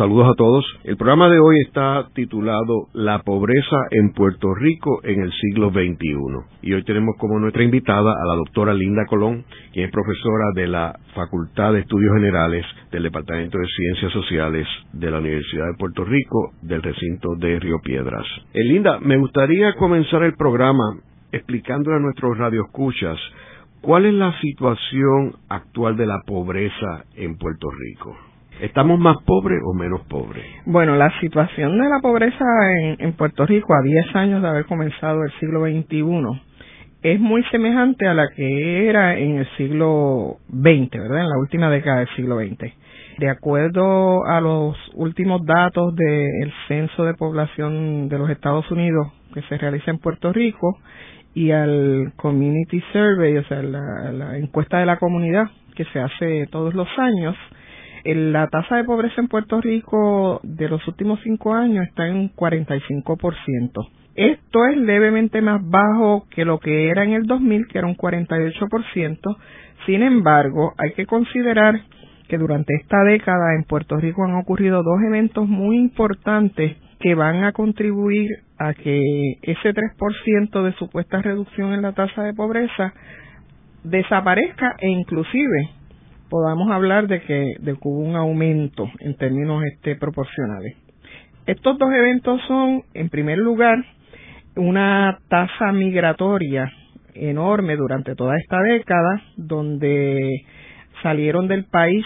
Saludos a todos. El programa de hoy está titulado La pobreza en Puerto Rico en el siglo XXI. Y hoy tenemos como nuestra invitada a la doctora Linda Colón, quien es profesora de la Facultad de Estudios Generales del Departamento de Ciencias Sociales de la Universidad de Puerto Rico del recinto de Río Piedras. Eh, Linda, me gustaría comenzar el programa explicándole a nuestros radioescuchas cuál es la situación actual de la pobreza en Puerto Rico. ¿Estamos más pobres o menos pobres? Bueno, la situación de la pobreza en, Puerto Rico a 10 años de haber comenzado el siglo XXI es muy semejante a la que era en el siglo XX, ¿verdad? En la última década del siglo XX. De acuerdo a los últimos datos del Censo de Población de los Estados Unidos que se realiza en Puerto Rico y al Community Survey, o sea, la, la encuesta de la comunidad que se hace todos los años, la tasa de pobreza en Puerto Rico de los últimos cinco años está en 45%. Esto es levemente más bajo que lo que era en el 2000, que era un 48%. Sin embargo, hay que considerar que durante esta década en Puerto Rico han ocurrido dos eventos muy importantes que van a contribuir a que ese 3% de supuesta reducción en la tasa de pobreza desaparezca e inclusive podamos hablar de que, hubo un aumento en términos este, proporcionales. Estos dos eventos son, en primer lugar, una tasa migratoria enorme durante toda esta década, donde salieron del país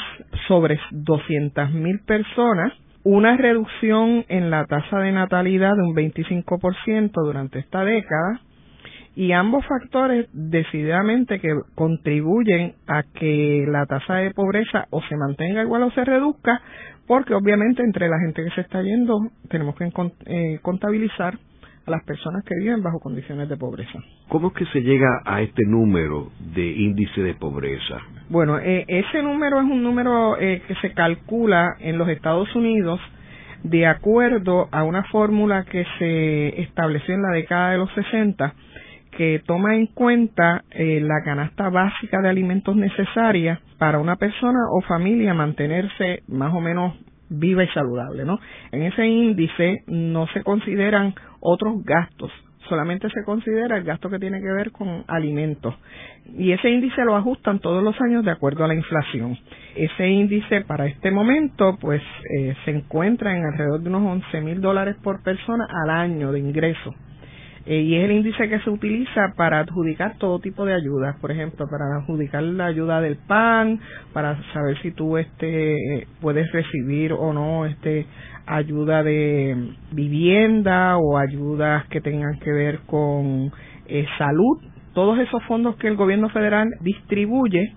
sobre 200.000 personas, una reducción en la tasa de natalidad de un 25% durante esta década, y ambos factores decididamente que contribuyen a que la tasa de pobreza o se mantenga igual o se reduzca, porque obviamente entre la gente que se está yendo tenemos que eh, contabilizar a las personas que viven bajo condiciones de pobreza. ¿Cómo es que se llega a este número de índice de pobreza? Bueno, eh, ese número es un número eh, que se calcula en los Estados Unidos de acuerdo a una fórmula que se estableció en la década de los 60 que toma en cuenta eh, la canasta básica de alimentos necesaria para una persona o familia mantenerse más o menos viva y saludable, ¿no? En ese índice no se consideran otros gastos, solamente se considera el gasto que tiene que ver con alimentos. Y ese índice lo ajustan todos los años de acuerdo a la inflación. Ese índice para este momento, pues, eh, se encuentra en alrededor de unos 11 mil dólares por persona al año de ingreso eh, y es el índice que se utiliza para adjudicar todo tipo de ayudas, por ejemplo, para adjudicar la ayuda del PAN, para saber si tú este puedes recibir o no este ayuda de vivienda o ayudas que tengan que ver con eh, salud, todos esos fondos que el gobierno federal distribuye,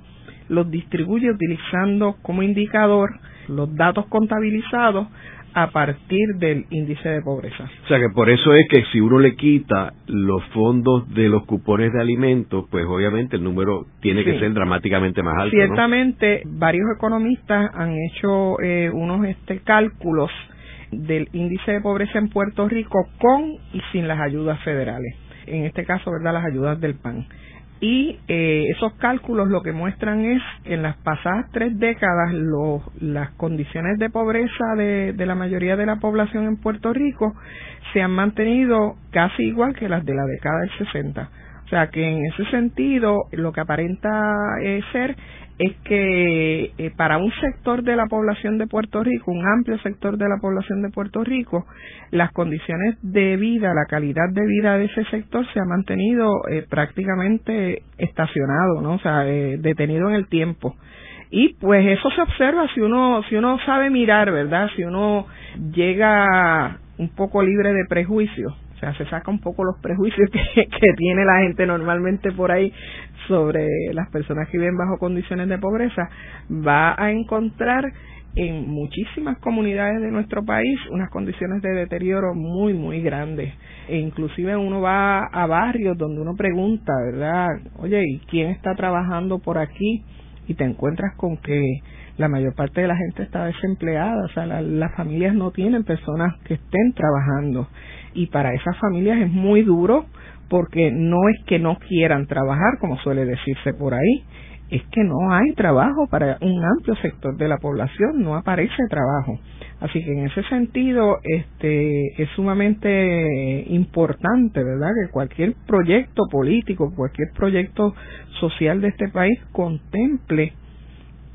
los distribuye utilizando como indicador los datos contabilizados a partir del índice de pobreza. O sea que por eso es que si uno le quita los fondos de los cupones de alimentos, pues obviamente el número tiene que ser dramáticamente más alto. Ciertamente, varios economistas han hecho eh, unos este, cálculos del índice de pobreza en Puerto Rico con y sin las ayudas federales. En este caso, ¿verdad? Las ayudas del PAN y eh, esos cálculos lo que muestran es que en las pasadas tres décadas las condiciones de pobreza de, de, la mayoría de la población en Puerto Rico se han mantenido casi igual que las de la década del 60. O sea que en ese sentido lo que aparenta eh, ser es que eh, para un sector de la población de Puerto Rico, un amplio sector de la población de Puerto Rico, las condiciones de vida, la calidad de vida de ese sector se ha mantenido eh, prácticamente estacionado, ¿no? O sea, eh, detenido en el tiempo. Y pues eso se observa si uno si uno sabe mirar, ¿verdad? Si uno llega un poco libre de prejuicios o sea, se saca un poco los prejuicios que, que, tiene la gente normalmente por ahí sobre las personas que viven bajo condiciones de pobreza, va a encontrar en muchísimas comunidades de nuestro país unas condiciones de deterioro muy, muy grandes. E inclusive uno va a barrios donde uno pregunta, ¿verdad? Oye, ¿y quién está trabajando por aquí? y te encuentras con que la mayor parte de la gente está desempleada, o sea, las familias no tienen personas que estén trabajando y para esas familias es muy duro porque no es que no quieran trabajar, como suele decirse por ahí, es que no hay trabajo para un amplio sector de la población, no aparece trabajo. Así que en ese sentido, este, es sumamente importante, ¿verdad? Que cualquier proyecto político, cualquier proyecto social de este país contemple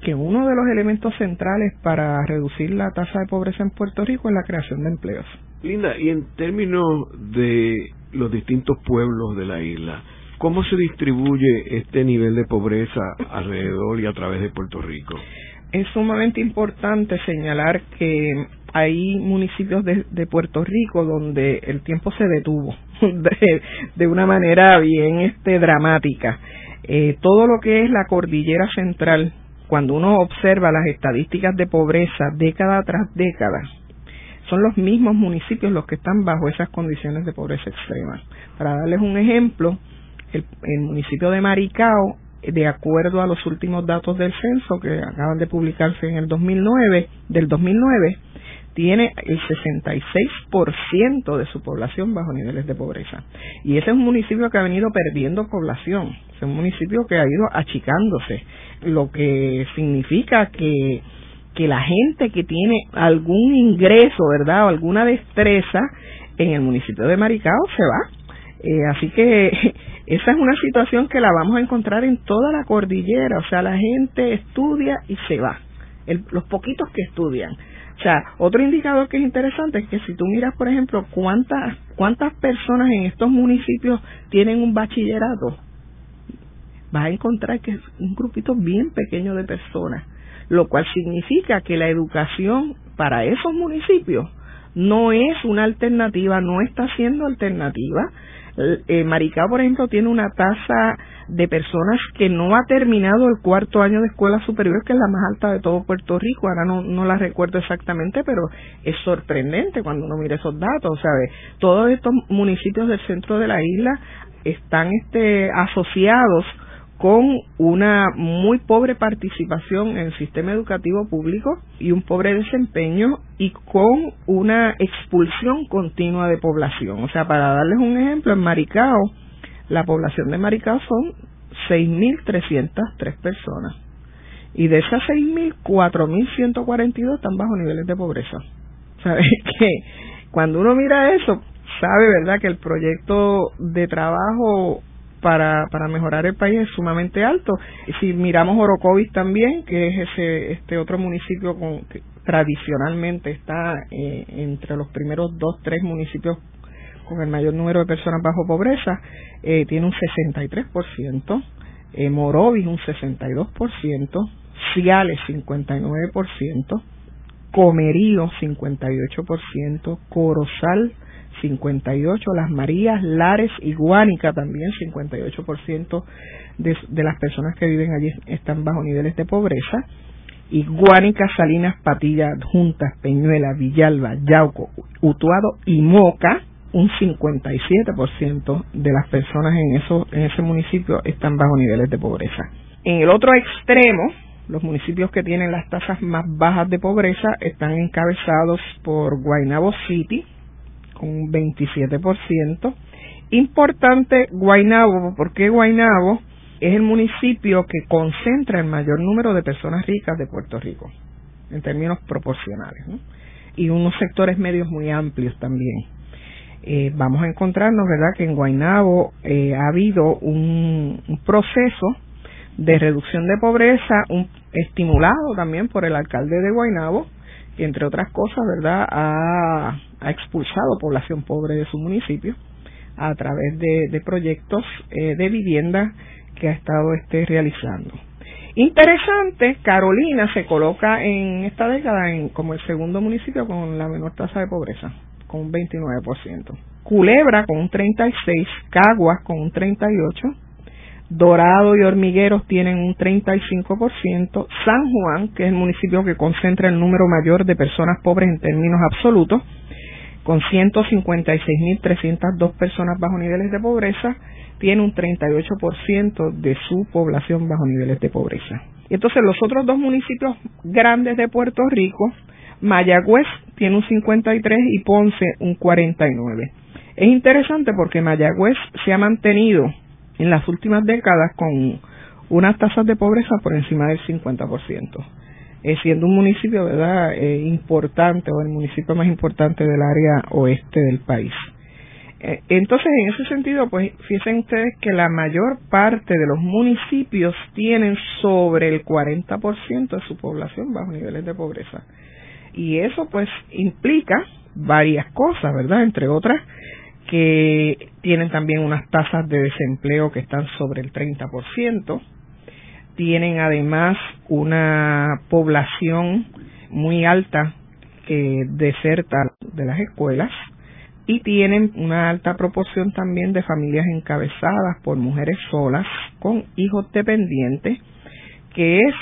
que uno de los elementos centrales para reducir la tasa de pobreza en Puerto Rico es la creación de empleos. Linda, y en términos de los distintos pueblos de la isla, ¿cómo se distribuye este nivel de pobreza alrededor y a través de Puerto Rico? Es sumamente importante señalar que hay municipios de, Puerto Rico donde el tiempo se detuvo de, una manera bien este dramática. Eh, todo lo que es la cordillera central, cuando uno observa las estadísticas de pobreza década tras década, son los mismos municipios los que están bajo esas condiciones de pobreza extrema. Para darles un ejemplo, el, municipio de Maricao, de acuerdo a los últimos datos del censo que acaban de publicarse en el 2009, del 2009, tiene el 66% de su población bajo niveles de pobreza. Y ese es un municipio que ha venido perdiendo población, es un municipio que ha ido achicándose, lo que significa que que la gente que tiene algún ingreso, ¿verdad? O alguna destreza en el municipio de Maricao se va. Eh, así que esa es una situación que la vamos a encontrar en toda la cordillera. O sea, la gente estudia y se va. los poquitos que estudian. O sea, otro indicador que es interesante es que si tú miras, por ejemplo, cuántas, cuántas personas en estos municipios tienen un bachillerato, vas a encontrar que es un grupito bien pequeño de personas lo cual significa que la educación para esos municipios no es una alternativa, no está siendo alternativa. Eh, Maricao, por ejemplo, tiene una tasa de personas que no ha terminado el cuarto año de escuela superior, que es la más alta de todo Puerto Rico. Ahora no, no la recuerdo exactamente, pero es sorprendente cuando uno mira esos datos. ¿sabe? Todos estos municipios del centro de la isla están este, asociados con una muy pobre participación en el sistema educativo público y un pobre desempeño y con una expulsión continua de población. O sea, para darles un ejemplo, en Maricao, la población de Maricao son 6.303 personas. Y de esas 6.000, 4.142 están bajo niveles de pobreza. ¿Sabes que Cuando uno mira eso, sabe, ¿verdad?, que el proyecto de trabajo para, para mejorar el país es sumamente alto. Si miramos Orocovis también, que es ese este otro municipio con, que tradicionalmente está eh, entre los primeros dos, tres municipios con el mayor número de personas bajo pobreza, eh, tiene un 63%, eh, Morovis un 62%, Ciales 59%, Comerío 58%, Corozal 58, Las Marías, Lares y Guánica también 58% de, de las personas que viven allí están bajo niveles de pobreza y Guánica, Salinas, Patilla, Juntas, Peñuela, Villalba, Yauco, Utuado y Moca, un 57% de las personas en, eso, en ese municipio están bajo niveles de pobreza. En el otro extremo, los municipios que tienen las tasas más bajas de pobreza están encabezados por Guaynabo City, un 27%. Importante Guainabo, porque Guainabo es el municipio que concentra el mayor número de personas ricas de Puerto Rico, en términos proporcionales, y unos sectores medios muy amplios también. Eh, vamos a encontrarnos, ¿verdad?, que en Guainabo eh, ha habido un, proceso de reducción de pobreza, un, estimulado también por el alcalde de Guainabo, que entre otras cosas, ¿verdad?, ha, expulsado población pobre de su municipio a través de, proyectos eh, de vivienda que ha estado este, realizando. Interesante, Carolina se coloca en esta década en, como el segundo municipio con la menor tasa de pobreza, con un 29%. Culebra con un 36%, Caguas con un 38%, Dorado y Hormigueros tienen un 35%, San Juan, que es el municipio que concentra el número mayor de personas pobres en términos absolutos, con 156.302 personas bajo niveles de pobreza, tiene un 38% de su población bajo niveles de pobreza. Y entonces los otros dos municipios grandes de Puerto Rico, Mayagüez tiene un 53 y Ponce un 49. Es interesante porque Mayagüez se ha mantenido en las últimas décadas con unas tasas de pobreza por encima del 50%, eh, siendo un municipio verdad eh, importante o el municipio más importante del área oeste del país. Eh, entonces, en ese sentido, pues fíjense ustedes que la mayor parte de los municipios tienen sobre el 40% de su población bajo niveles de pobreza. Y eso pues implica varias cosas, ¿verdad? Entre otras, que tienen también unas tasas de desempleo que están sobre el 30%, tienen además una población muy alta que deserta de las escuelas y tienen una alta proporción también de familias encabezadas por mujeres solas con hijos dependientes, que es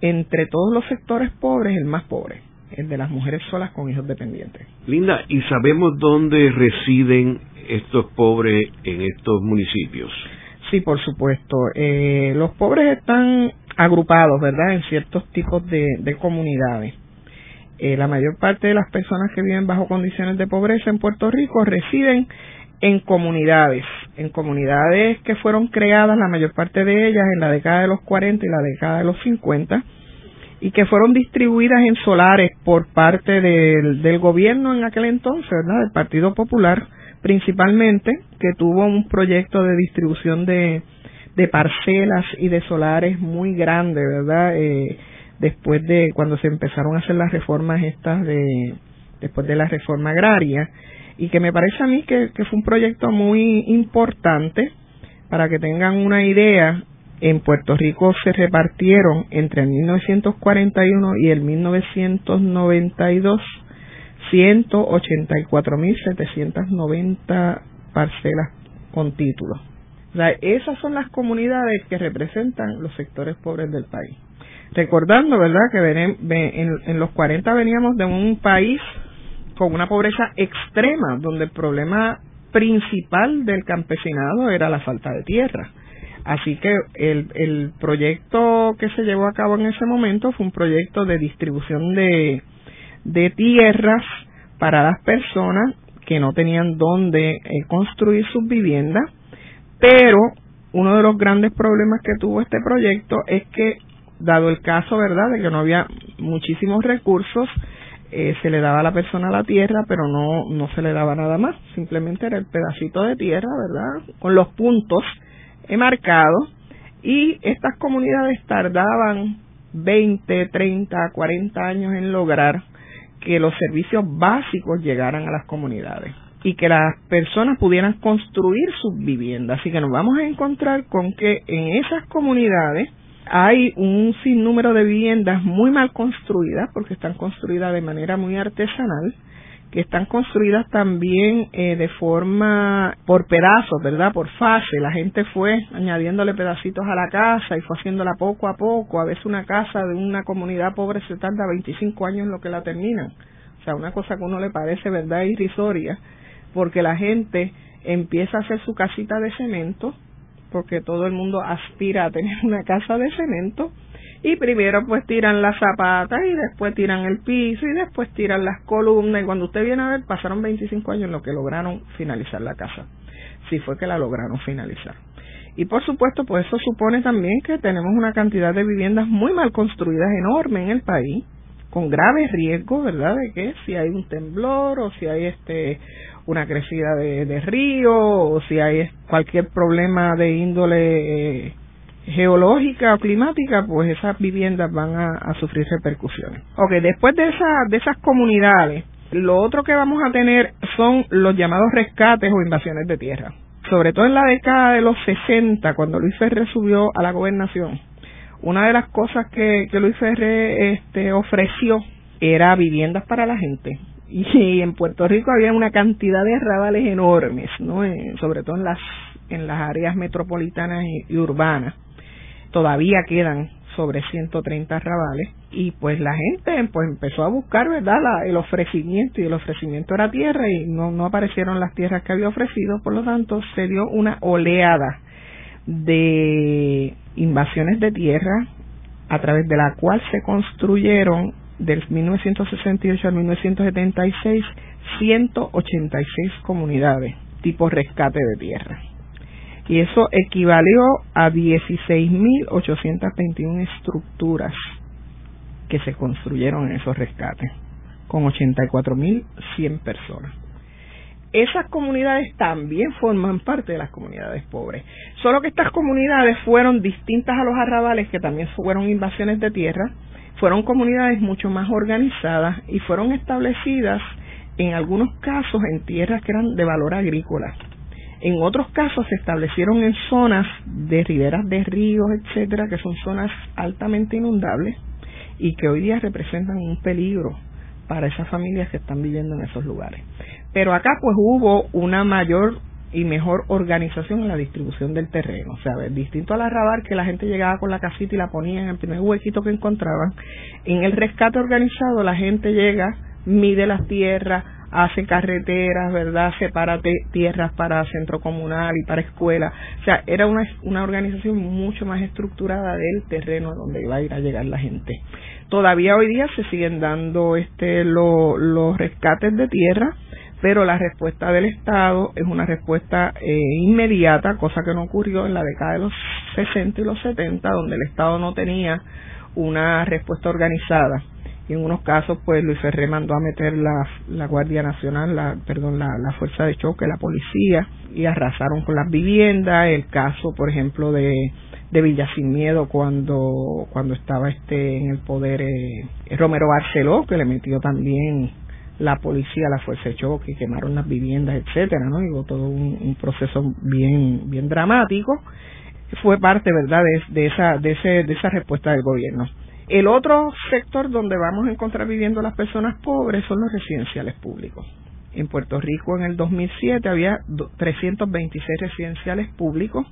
entre todos los sectores pobres el más pobre, el de las mujeres solas con hijos dependientes. Linda, ¿y sabemos dónde residen estos pobres en estos municipios? Sí, por supuesto. Eh, los pobres están agrupados, ¿verdad?, en ciertos tipos de, comunidades. Eh, la mayor parte de las personas que viven bajo condiciones de pobreza en Puerto Rico residen en comunidades, en comunidades que fueron creadas, la mayor parte de ellas en la década de los 40 y la década de los 50, y que fueron distribuidas en solares por parte del, del gobierno en aquel entonces, ¿verdad?, del Partido Popular, principalmente, que tuvo un proyecto de distribución de, parcelas y de solares muy grande, ¿verdad? Eh, después de cuando se empezaron a hacer las reformas estas de después de la reforma agraria y que me parece a mí que, que fue un proyecto muy importante para que tengan una idea en Puerto Rico se repartieron entre el 1941 y el 1992 184.790 parcelas con título. Esas son las comunidades que representan los sectores pobres del país. Recordando, ¿verdad?, que en, los 40 veníamos de un país con una pobreza extrema, donde el problema principal del campesinado era la falta de tierra. Así que el proyecto que se llevó a cabo en ese momento fue un proyecto de distribución de, de tierras para las personas que no tenían dónde eh, construir sus viviendas, pero uno de los grandes problemas que tuvo este proyecto es que, dado el caso, ¿verdad?, de que no había muchísimos recursos, eh, se le daba a la persona la tierra, pero no, no se le daba nada más, simplemente era el pedacito de tierra, ¿verdad?, con los puntos marcados, y estas comunidades tardaban 20, 30, 40 años en lograr que los servicios básicos llegaran a las comunidades y que las personas pudieran construir sus viviendas. Así que nos vamos a encontrar con que en esas comunidades hay un sinnúmero de viviendas muy mal construidas porque están construidas de manera muy artesanal que están construidas también eh, de forma por pedazos, ¿verdad? Por fase. La gente fue añadiéndole pedacitos a la casa y fue haciéndola poco a poco. A veces una casa de una comunidad pobre se tarda 25 años en lo que la terminan. O sea, una cosa que a uno le parece, ¿verdad?, irrisoria, porque la gente empieza a hacer su casita de cemento, porque todo el mundo aspira a tener una casa de cemento, y primero pues tiran las zapatas y después tiran el piso y después tiran las columnas y cuando usted viene a ver pasaron 25 años en lo que lograron finalizar la casa, si fue que la lograron finalizar. Y por supuesto pues eso supone también que tenemos una cantidad de viviendas muy mal construidas enorme en el país con graves riesgos, ¿verdad? De que si hay un temblor o si hay este una crecida de, río o si hay cualquier problema de índole eh, geológica o climática, pues esas viviendas van a, sufrir repercusiones. Ok, después de, de esas comunidades, lo otro que vamos a tener son los llamados rescates o invasiones de tierra. Sobre todo en la década de los 60, cuando Luis Ferre subió a la gobernación, una de las cosas que, Luis Ferre este, ofreció era viviendas para la gente. Y, en Puerto Rico había una cantidad de radales enormes, ¿no? Eh, sobre todo en las, en las áreas metropolitanas y urbanas todavía quedan sobre 130 arrabales y pues la gente pues empezó a buscar verdad el ofrecimiento y el ofrecimiento era tierra y no, no aparecieron las tierras que había ofrecido. Por lo tanto se dio una oleada de invasiones de tierra a través de la cual se construyeron del 1968 al 1976 186 comunidades tipo rescate de tierra y eso equivalió a 16.821 estructuras que se construyeron en esos rescates, con 84.100 personas. Esas comunidades también forman parte de las comunidades pobres, solo que estas comunidades fueron distintas a los arrabales, que también fueron invasiones de tierra, fueron comunidades mucho más organizadas y fueron establecidas en algunos casos en tierras que eran de valor agrícola en otros casos se establecieron en zonas de riberas de ríos, etcétera, que son zonas altamente inundables y que hoy día representan un peligro para esas familias que están viviendo en esos lugares. Pero acá pues hubo una mayor y mejor organización en la distribución del terreno. O sea, distinto al arrabar que la gente llegaba con la casita y la ponía en el primer huequito que encontraban, en el rescate organizado la gente llega, mide las tierras, hace carreteras, ¿verdad? Separa tierras para centro comunal y para escuela. O sea, era una, una organización mucho más estructurada del terreno donde iba a ir a llegar la gente. Todavía hoy día se siguen dando este los rescates de tierra, pero la respuesta del Estado es una respuesta eh, inmediata, cosa que no ocurrió en la década de los 60 y los 70, donde el Estado no tenía una respuesta organizada y en unos casos pues Luis Ferré mandó a meter la, la Guardia Nacional, la, perdón, la, la Fuerza de Choque, la policía y arrasaron con las viviendas, el caso por ejemplo de de Villa Sin Miedo cuando cuando estaba este en el poder eh, Romero Barceló que le metió también la policía, la fuerza de choque, quemaron las viviendas, etcétera, ¿no? Todo un, proceso bien bien dramático. Fue parte, ¿verdad?, de, de esa de ese de esa respuesta del gobierno. El otro sector donde vamos a encontrar viviendo las personas pobres son los residenciales públicos. En Puerto Rico en el 2007 había 326 residenciales públicos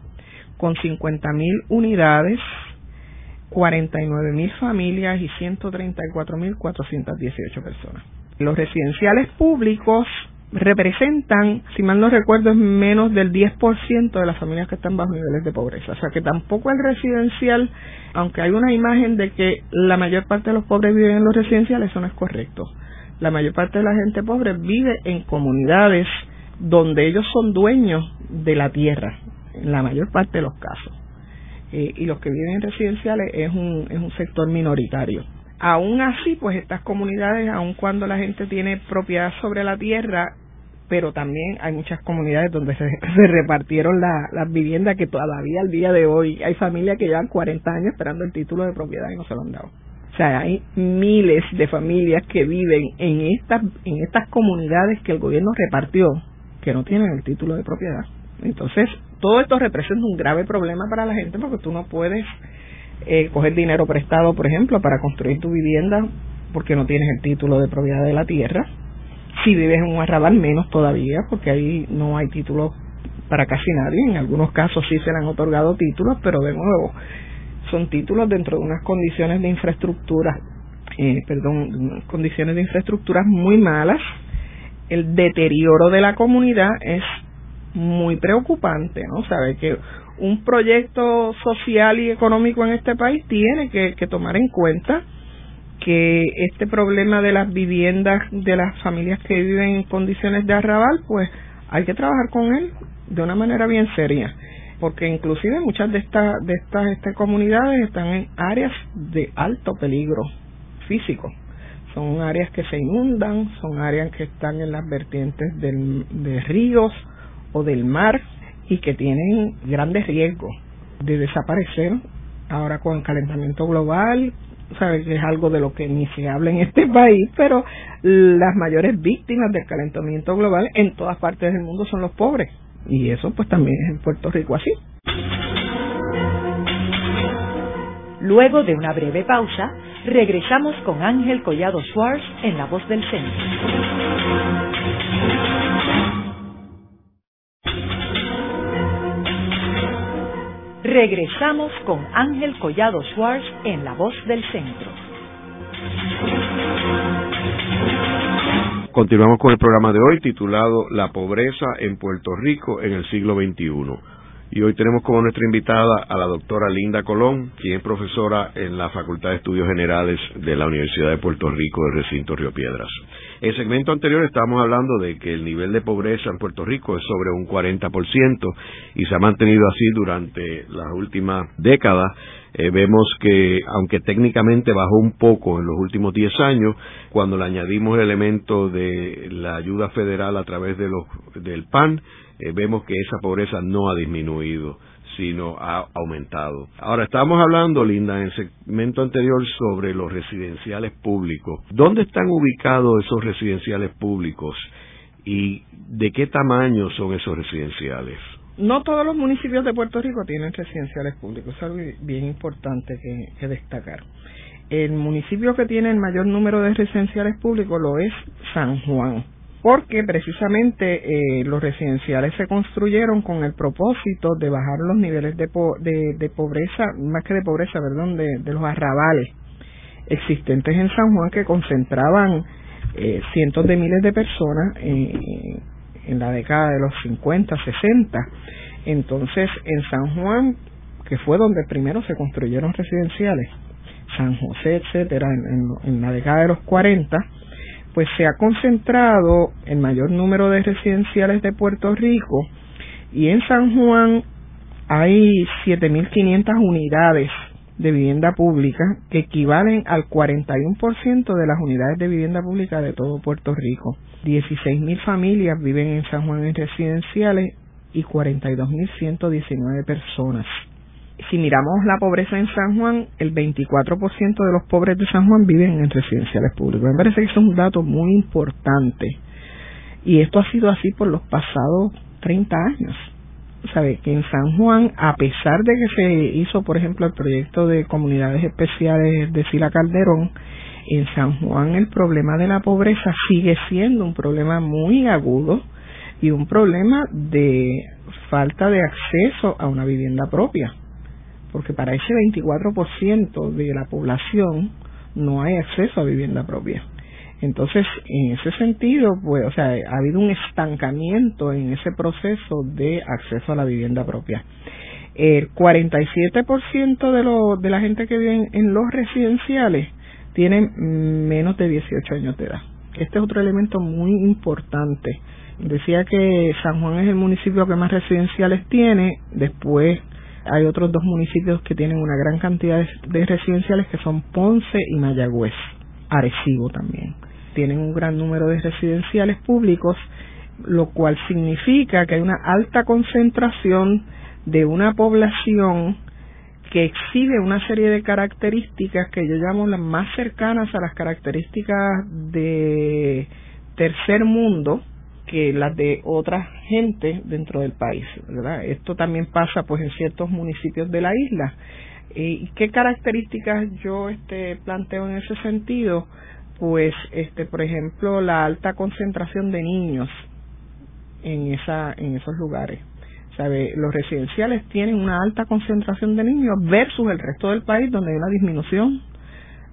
con 50.000 unidades, 49.000 familias y 134.418 personas. Los residenciales públicos representan, si mal no recuerdo, es menos del 10% de las familias que están bajo niveles de pobreza. O sea que tampoco el residencial, aunque hay una imagen de que la mayor parte de los pobres viven en los residenciales, eso no es correcto. La mayor parte de la gente pobre vive en comunidades donde ellos son dueños de la tierra, en la mayor parte de los casos. Eh, y los que viven en residenciales es un, es un sector minoritario. Aún así, pues estas comunidades, aun cuando la gente tiene propiedad sobre la tierra, pero también hay muchas comunidades donde se, repartieron las viviendas que todavía al día de hoy hay familias que llevan 40 años esperando el título de propiedad y no se lo han dado. O sea, hay miles de familias que viven en estas en estas comunidades que el gobierno repartió que no tienen el título de propiedad. Entonces, todo esto representa un grave problema para la gente porque tú no puedes eh, coger dinero prestado, por ejemplo, para construir tu vivienda porque no tienes el título de propiedad de la tierra si vives en un arrabal, menos todavía, porque ahí no hay títulos para casi nadie. En algunos casos sí se le han otorgado títulos, pero de nuevo, son títulos dentro de unas condiciones de infraestructura, eh, perdón, condiciones de infraestructura muy malas. El deterioro de la comunidad es muy preocupante, ¿no? Sabe que un proyecto social y económico en este país tiene que tomar en cuenta que este problema de las viviendas de las familias que viven en condiciones de arrabal, pues hay que trabajar con él de una manera bien seria, porque inclusive muchas de estas de estas, estas comunidades están en áreas de alto peligro físico. Son áreas que se inundan, son áreas que están en las vertientes del, de ríos o del mar y que tienen grandes riesgos de desaparecer ahora con el calentamiento global, que es algo de lo que ni se habla en este país, pero las mayores víctimas del calentamiento global en todas partes del mundo son los pobres. Y eso pues también es en Puerto Rico así. Luego de una breve pausa, regresamos con Ángel Collado Schwartz en La Voz del Centro. Regresamos con Ángel Collado Schwartz en La Voz del Centro. Continuamos con el programa de hoy titulado La pobreza en Puerto Rico en el siglo XXI. Y hoy tenemos como nuestra invitada a la doctora Linda Colón, quien es profesora en la Facultad de Estudios Generales de la Universidad de Puerto Rico del recinto Río Piedras. El segmento anterior estábamos hablando de que el nivel de pobreza en Puerto Rico es sobre un 40% y se ha mantenido así durante las últimas décadas. Eh, vemos que, aunque técnicamente bajó un poco en los últimos 10 años, cuando le añadimos el elemento de la ayuda federal a través de los, del PAN, eh, vemos que esa pobreza no ha disminuido sino ha aumentado. Ahora, estábamos hablando, Linda, en el segmento anterior sobre los residenciales públicos. ¿Dónde están ubicados esos residenciales públicos y de qué tamaño son esos residenciales? No todos los municipios de Puerto Rico tienen residenciales públicos, es algo bien importante que destacar. El municipio que tiene el mayor número de residenciales públicos lo es San Juan porque precisamente eh, los residenciales se construyeron con el propósito de bajar los niveles de, de, pobreza, más que de pobreza, perdón, de, los arrabales existentes en San Juan que concentraban eh, cientos de miles de personas eh, en la década de los 50, 60. Entonces, en San Juan, que fue donde primero se construyeron residenciales, San José, etcétera, en, en la década de los 40, pues se ha concentrado el mayor número de residenciales de Puerto Rico y en San Juan hay 7.500 unidades de vivienda pública que equivalen al 41% de las unidades de vivienda pública de todo Puerto Rico. 16.000 familias viven en San Juan en residenciales y 42.119 personas si miramos la pobreza en San Juan, el 24% de los pobres de San Juan viven en residenciales públicos. Me parece que eso es un dato muy importante. Y esto ha sido así por los pasados 30 años. Sabe que en San Juan, a pesar de que se hizo, por ejemplo, el proyecto de comunidades especiales de Sila Calderón, en San Juan el problema de la pobreza sigue siendo un problema muy agudo y un problema de falta de acceso a una vivienda propia porque para ese 24% de la población no hay acceso a vivienda propia. Entonces, en ese sentido, pues, o sea, ha habido un estancamiento en ese proceso de acceso a la vivienda propia. El 47% de, lo, de la gente que vive en los residenciales tienen menos de 18 años de edad. Este es otro elemento muy importante. Decía que San Juan es el municipio que más residenciales tiene, después hay otros dos municipios que tienen una gran cantidad de, residenciales que son Ponce y Mayagüez, Arecibo también. Tienen un gran número de residenciales públicos, lo cual significa que hay una alta concentración de una población que exhibe una serie de características que yo llamo las más cercanas a las características de tercer mundo, que las de otra gente dentro del país, ¿verdad? Esto también pasa pues en ciertos municipios de la isla. ¿Y qué características yo este planteo en ese sentido? Pues este por ejemplo la alta concentración de niños en esa en esos lugares. ¿Sabe? Los residenciales tienen una alta concentración de niños versus el resto del país donde hay una disminución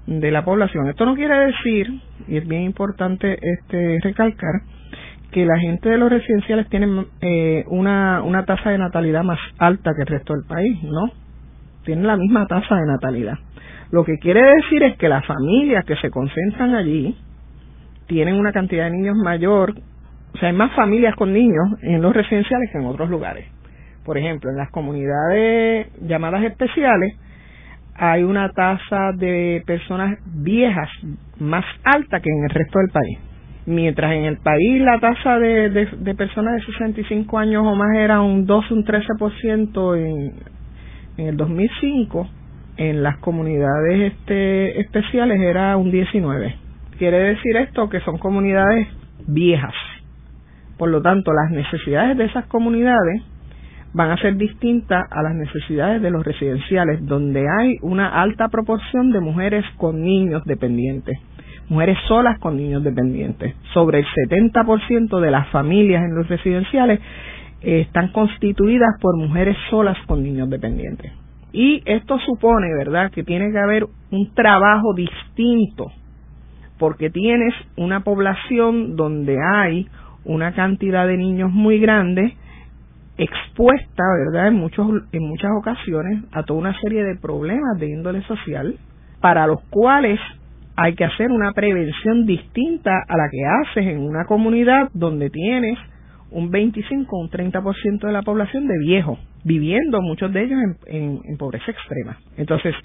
de la población. Esto no quiere decir, y es bien importante este recalcar, que la gente de los residenciales tienen eh, una, una tasa de natalidad más alta que el resto del país, ¿no? Tienen la misma tasa de natalidad. Lo que quiere decir es que las familias que se concentran allí tienen una cantidad de niños mayor, o sea, hay más familias con niños en los residenciales que en otros lugares. Por ejemplo, en las comunidades llamadas especiales hay una tasa de personas viejas más alta que en el resto del país. Mientras en el país la tasa de, de, personas de 65 años o más era un 12, un 13% en, en el 2005, en las comunidades este, especiales era un 19. Quiere decir esto que son comunidades viejas. Por lo tanto, las necesidades de esas comunidades van a ser distintas a las necesidades de los residenciales, donde hay una alta proporción de mujeres con niños dependientes mujeres solas con niños dependientes. Sobre el 70% de las familias en los residenciales están constituidas por mujeres solas con niños dependientes. Y esto supone, ¿verdad?, que tiene que haber un trabajo distinto, porque tienes una población donde hay una cantidad de niños muy grande expuesta, ¿verdad?, en, muchos, en muchas ocasiones a toda una serie de problemas de índole social, para los cuales hay que hacer una prevención distinta a la que haces en una comunidad donde tienes un 25 o un 30% de la población de viejos, viviendo muchos de ellos en, en, pobreza extrema. Entonces,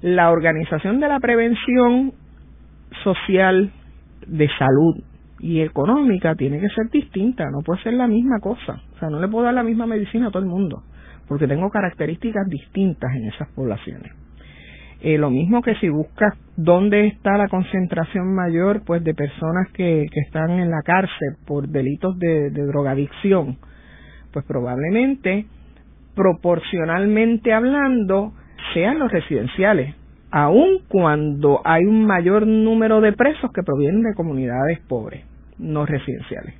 la organización de la prevención social, de salud y económica tiene que ser distinta, no puede ser la misma cosa. O sea, no le puedo dar la misma medicina a todo el mundo, porque tengo características distintas en esas poblaciones. Eh, lo mismo que si buscas dónde está la concentración mayor pues de personas que, que están en la cárcel por delitos de, de drogadicción, pues probablemente, proporcionalmente hablando, sean los residenciales, aun cuando hay un mayor número de presos que provienen de comunidades pobres, no residenciales.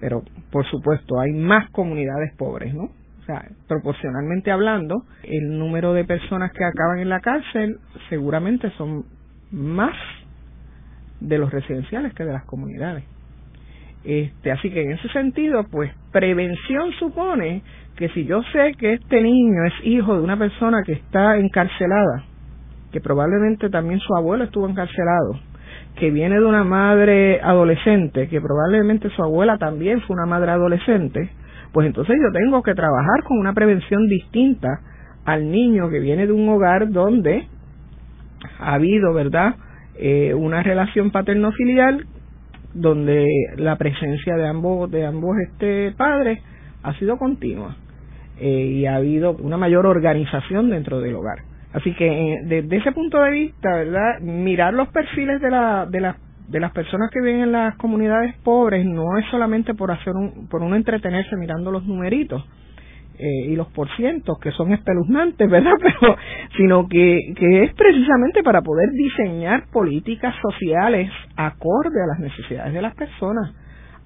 Pero, por supuesto, hay más comunidades pobres, ¿no? Sea, proporcionalmente hablando, el número de personas que acaban en la cárcel seguramente son más de los residenciales que de las comunidades. Este, así que en ese sentido, pues prevención supone que si yo sé que este niño es hijo de una persona que está encarcelada, que probablemente también su abuelo estuvo encarcelado, que viene de una madre adolescente, que probablemente su abuela también fue una madre adolescente, pues entonces yo tengo que trabajar con una prevención distinta al niño que viene de un hogar donde ha habido, ¿verdad?, eh, una relación paterno-filial donde la presencia de ambos de ambos este padres ha sido continua eh, y ha habido una mayor organización dentro del hogar. Así que eh, desde ese punto de vista, ¿verdad? Mirar los perfiles de la de las de las personas que viven en las comunidades pobres no es solamente por hacer un, por uno entretenerse mirando los numeritos eh, y los porcientos que son espeluznantes, ¿verdad? Pero sino que, que es precisamente para poder diseñar políticas sociales acorde a las necesidades de las personas,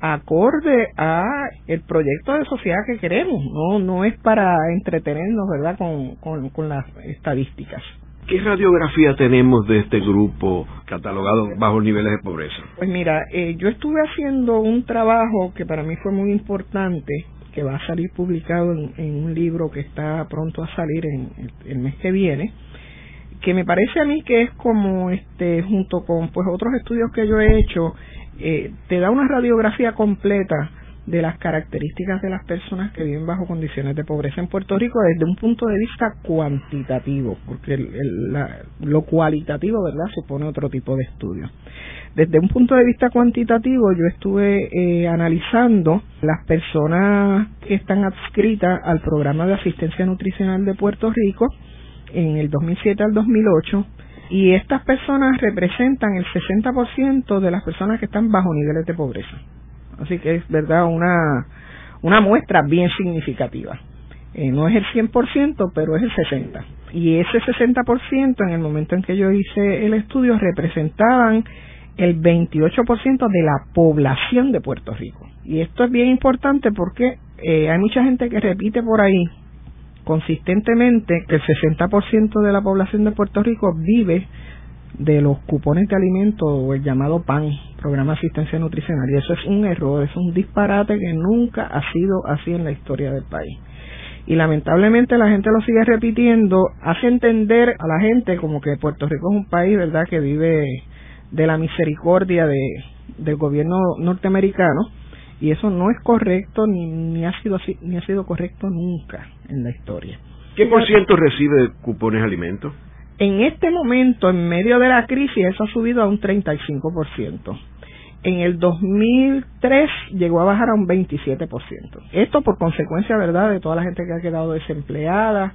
acorde a el proyecto de sociedad que queremos, no no es para entretenernos, ¿verdad? Con, con, con las estadísticas. ¿Qué radiografía tenemos de este grupo catalogado bajo niveles de pobreza? Pues mira, eh, yo estuve haciendo un trabajo que para mí fue muy importante, que va a salir publicado en, un libro que está pronto a salir en el, mes que viene, que me parece a mí que es como este junto con pues otros estudios que yo he hecho, eh, te da una radiografía completa de las características de las personas que viven bajo condiciones de pobreza en Puerto Rico desde un punto de vista cuantitativo, porque lo cualitativo, ¿verdad?, supone otro tipo de estudio. Desde un punto de vista cuantitativo, yo estuve eh, analizando las personas que están adscritas al programa de asistencia nutricional de Puerto Rico en el 2007 al 2008 y estas personas representan el 60% de las personas que están bajo niveles de pobreza. Así que es verdad una, una muestra bien significativa. Eh, no es el 100%, pero es el 60%. Y ese 60% en el momento en que yo hice el estudio representaban el 28% de la población de Puerto Rico. Y esto es bien importante porque eh, hay mucha gente que repite por ahí consistentemente que el 60% de la población de Puerto Rico vive de los cupones de alimentos o el llamado PAN, Programa de Asistencia Nutricional. Y eso es un error, es un disparate que nunca ha sido así en la historia del país. Y lamentablemente la gente lo sigue repitiendo, hace entender a la gente como que Puerto Rico es un país, ¿verdad?, que vive de la misericordia de, del gobierno norteamericano y eso no es correcto ni, ni ha sido así, ni ha sido correcto nunca en la historia. ¿Qué por ciento recibe cupones alimentos? En este momento, en medio de la crisis, eso ha subido a un 35%. En el 2003 llegó a bajar a un 27%. Esto por consecuencia, ¿verdad?, de toda la gente que ha quedado desempleada,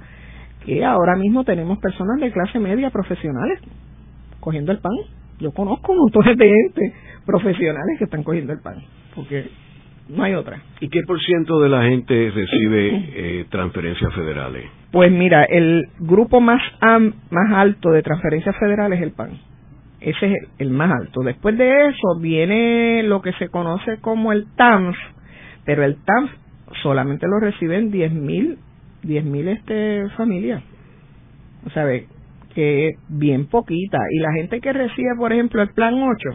que ahora mismo tenemos personas de clase media profesionales cogiendo el pan. Yo conozco montón de gente profesionales que están cogiendo el pan, porque no hay otra. ¿Y qué por ciento de la gente recibe eh, transferencias federales? Pues mira, el grupo más, más alto de transferencias federales es el PAN. Ese es el, más alto. Después de eso viene lo que se conoce como el TANF, pero el TANF solamente lo reciben 10.000 10.000 este, familias. O sea, que es bien poquita. Y la gente que recibe, por ejemplo, el Plan 8,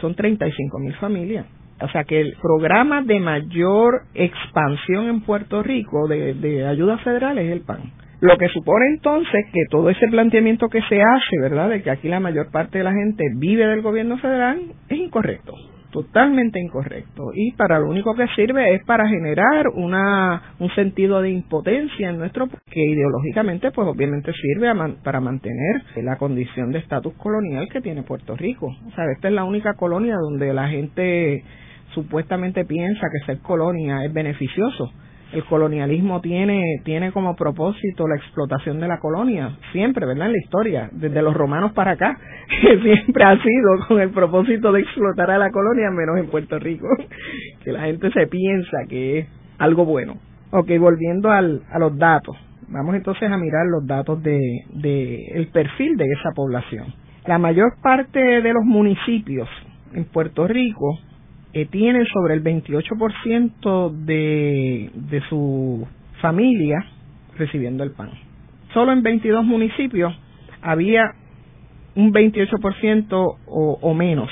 son 35.000 familias. O sea que el programa de mayor expansión en Puerto Rico de, ayuda federal es el PAN. Lo que supone entonces que todo ese planteamiento que se hace, ¿verdad?, de que aquí la mayor parte de la gente vive del gobierno federal, es incorrecto totalmente incorrecto y para lo único que sirve es para generar una un sentido de impotencia en nuestro que ideológicamente pues obviamente sirve para mantener la condición de estatus colonial que tiene Puerto Rico o sea esta es la única colonia donde la gente supuestamente piensa que ser colonia es beneficioso el colonialismo tiene, tiene como propósito la explotación de la colonia, siempre, ¿verdad? En la historia, desde los romanos para acá, que siempre ha sido con el propósito de explotar a la colonia, menos en Puerto Rico, que la gente se piensa que es algo bueno. Ok, volviendo al, a los datos, vamos entonces a mirar los datos de, de el perfil de esa población. La mayor parte de los municipios en Puerto Rico eh, tienen sobre el 28% de, de su familia recibiendo el pan. Solo en 22 municipios había un 28% o, menos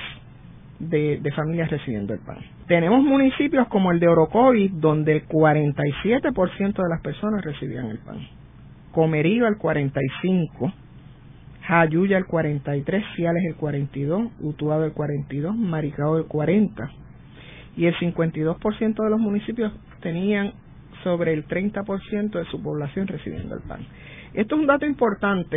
de, de, familias recibiendo el pan. Tenemos municipios como el de Orocovis, donde el 47% de las personas recibían el pan. Comerío el 45%, Jayuya el 43%, Ciales el 42%, Utuado el 42%, Maricao el 40%, y el 52% de los municipios tenían sobre el 30% de su población recibiendo el PAN. Esto es un dato importante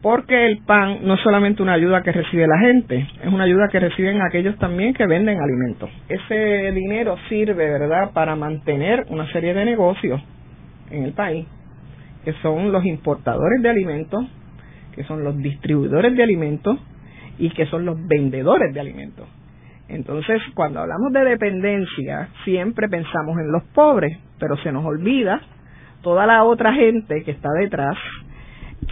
porque el PAN no es solamente una ayuda que recibe la gente, es una ayuda que reciben aquellos también que venden alimentos. Ese dinero sirve, ¿verdad?, para mantener una serie de negocios en el país, que son los importadores de alimentos, que son los distribuidores de alimentos y que son los vendedores de alimentos. Entonces, cuando hablamos de dependencia, siempre pensamos en los pobres, pero se nos olvida toda la otra gente que está detrás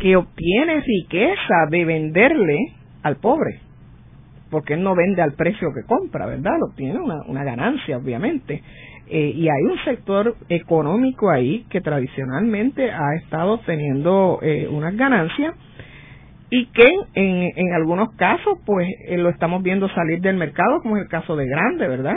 que obtiene riqueza de venderle al pobre, porque él no vende al precio que compra, ¿verdad? Obtiene una, una ganancia, obviamente. Eh, y hay un sector económico ahí que tradicionalmente ha estado teniendo eh, unas ganancias y que en, en algunos casos pues eh, lo estamos viendo salir del mercado como es el caso de Grande verdad